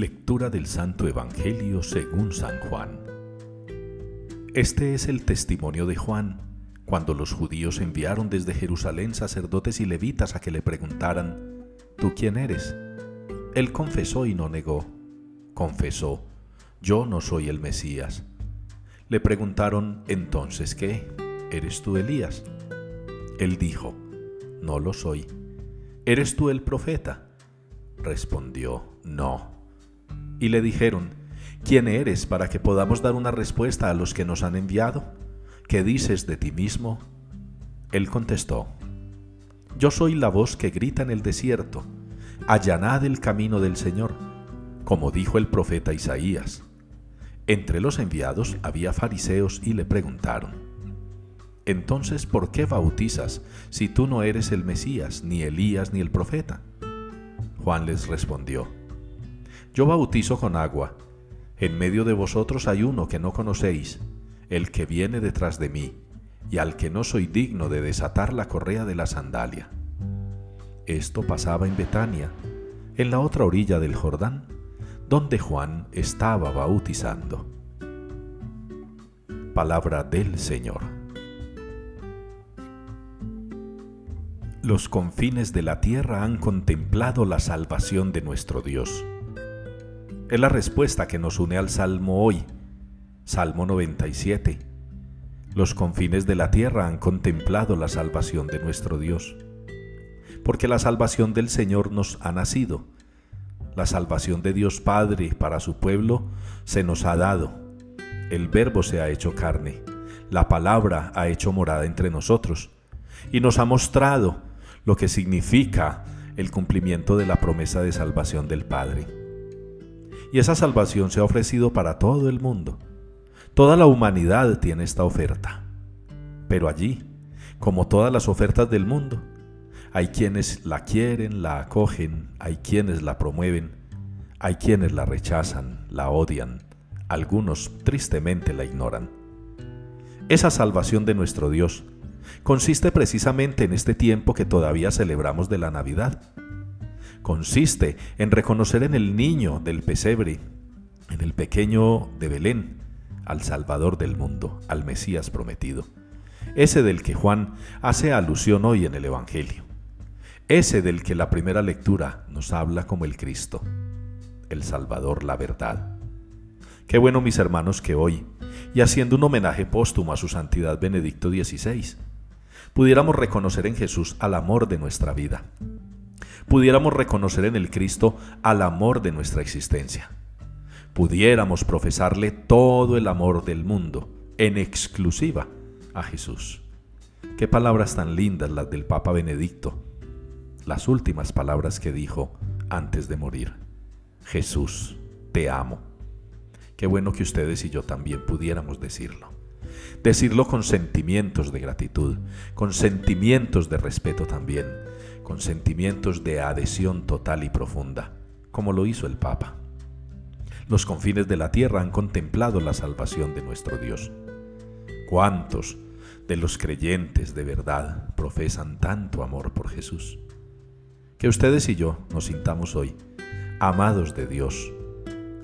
Lectura del Santo Evangelio según San Juan. Este es el testimonio de Juan, cuando los judíos enviaron desde Jerusalén sacerdotes y levitas a que le preguntaran, ¿tú quién eres? Él confesó y no negó. Confesó, yo no soy el Mesías. Le preguntaron, entonces, ¿qué? ¿Eres tú Elías? Él dijo, no lo soy. ¿Eres tú el profeta? Respondió, no. Y le dijeron, ¿quién eres para que podamos dar una respuesta a los que nos han enviado? ¿Qué dices de ti mismo? Él contestó, Yo soy la voz que grita en el desierto, allanad el camino del Señor, como dijo el profeta Isaías. Entre los enviados había fariseos y le preguntaron, Entonces, ¿por qué bautizas si tú no eres el Mesías, ni Elías, ni el profeta? Juan les respondió, Yo bautizo con agua, en medio de vosotros hay uno que no conocéis, el que viene detrás de mí, y al que no soy digno de desatar la correa de la sandalia. Esto pasaba en Betania, en la otra orilla del Jordán, donde Juan estaba bautizando. Palabra del Señor. los confines de la tierra han contemplado la salvación de nuestro Dios. Es la respuesta que nos une al Salmo hoy, Salmo 97. Los confines de la tierra han contemplado la salvación de nuestro Dios. Porque la salvación del Señor nos ha nacido. La salvación de Dios Padre para su pueblo se nos ha dado. El Verbo se ha hecho carne. La palabra ha hecho morada entre nosotros y nos ha mostrado lo que significa el cumplimiento de la promesa de salvación del Padre. Y esa salvación se ha ofrecido para todo el mundo. Toda la humanidad tiene esta oferta. Pero allí, como todas las ofertas del mundo, hay quienes la quieren, la acogen, hay quienes la promueven, hay quienes la rechazan, la odian, algunos tristemente la ignoran. Esa salvación de nuestro Dios consiste precisamente en este tiempo que todavía celebramos de la Navidad. Consiste en reconocer en el niño del pesebre, en el pequeño de Belén, al Salvador del mundo, al Mesías prometido, ese del que Juan hace alusión hoy en el Evangelio, ese del que la primera lectura nos habla como el Cristo, el Salvador, la verdad. Qué bueno, mis hermanos, que hoy, y haciendo un homenaje póstumo a su santidad Benedicto XVI, pudiéramos reconocer en Jesús al amor de nuestra vida. Pudiéramos reconocer en el Cristo al amor de nuestra existencia. Pudiéramos profesarle todo el amor del mundo, en exclusiva a Jesús. Qué palabras tan lindas las del Papa Benedicto, las últimas palabras que dijo antes de morir. Jesús, te amo. Qué bueno que ustedes y yo también pudiéramos decirlo. Decirlo con sentimientos de gratitud, con sentimientos de respeto también, con sentimientos de adhesión total y profunda, como lo hizo el Papa. Los confines de la tierra han contemplado la salvación de nuestro Dios. ¿Cuántos de los creyentes de verdad profesan tanto amor por Jesús? Que ustedes y yo nos sintamos hoy amados de Dios,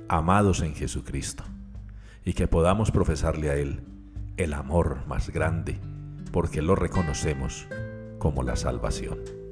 amados en Jesucristo, y que podamos profesarle a Él el amor más grande, porque lo reconocemos como la salvación.